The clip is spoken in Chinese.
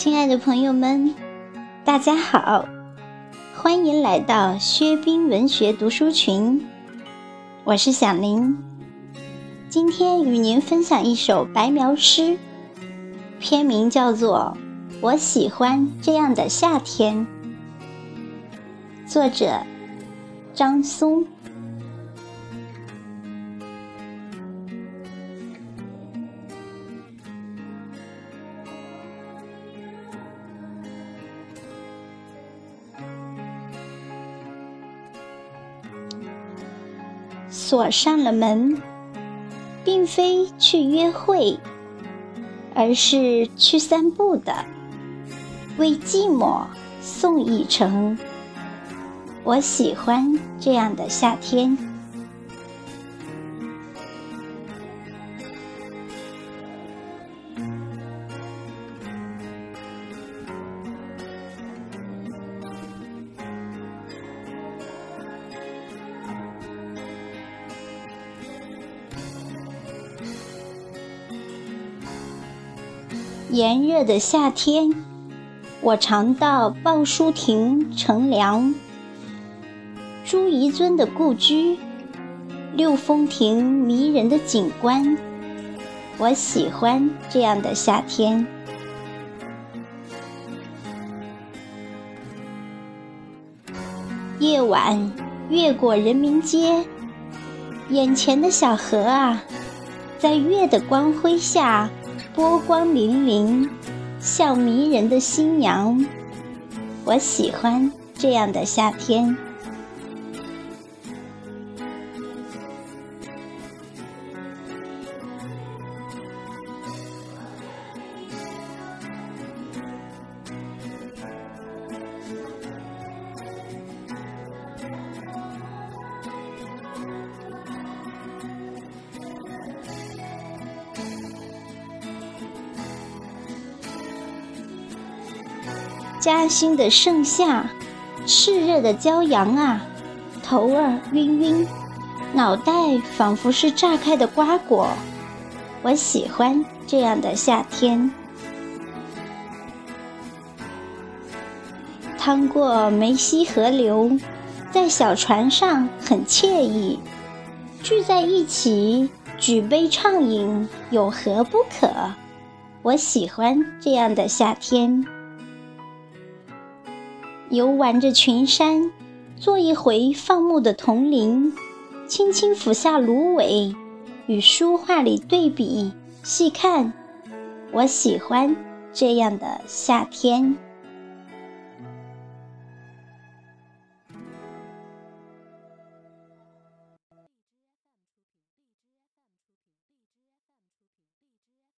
亲爱的朋友们，大家好，欢迎来到薛冰文学读书群。我是小林，今天与您分享一首白描诗，篇名叫做《我喜欢这样的夏天》，作者张松。锁上了门，并非去约会，而是去散步的。为寂寞送一程。我喜欢这样的夏天。炎热的夏天，我常到鲍书亭乘凉。朱彝尊的故居，六峰亭迷人的景观，我喜欢这样的夏天。夜晚越过人民街，眼前的小河啊，在月的光辉下。波光粼粼，像迷人的新娘。我喜欢这样的夏天。嘉兴的盛夏，炽热的骄阳啊，头儿晕晕，脑袋仿佛是炸开的瓜果。我喜欢这样的夏天。趟过梅溪河流，在小船上很惬意，聚在一起举杯畅饮，有何不可？我喜欢这样的夏天。游玩着群山，做一回放牧的童林，轻轻抚下芦苇，与书画里对比细看，我喜欢这样的夏天。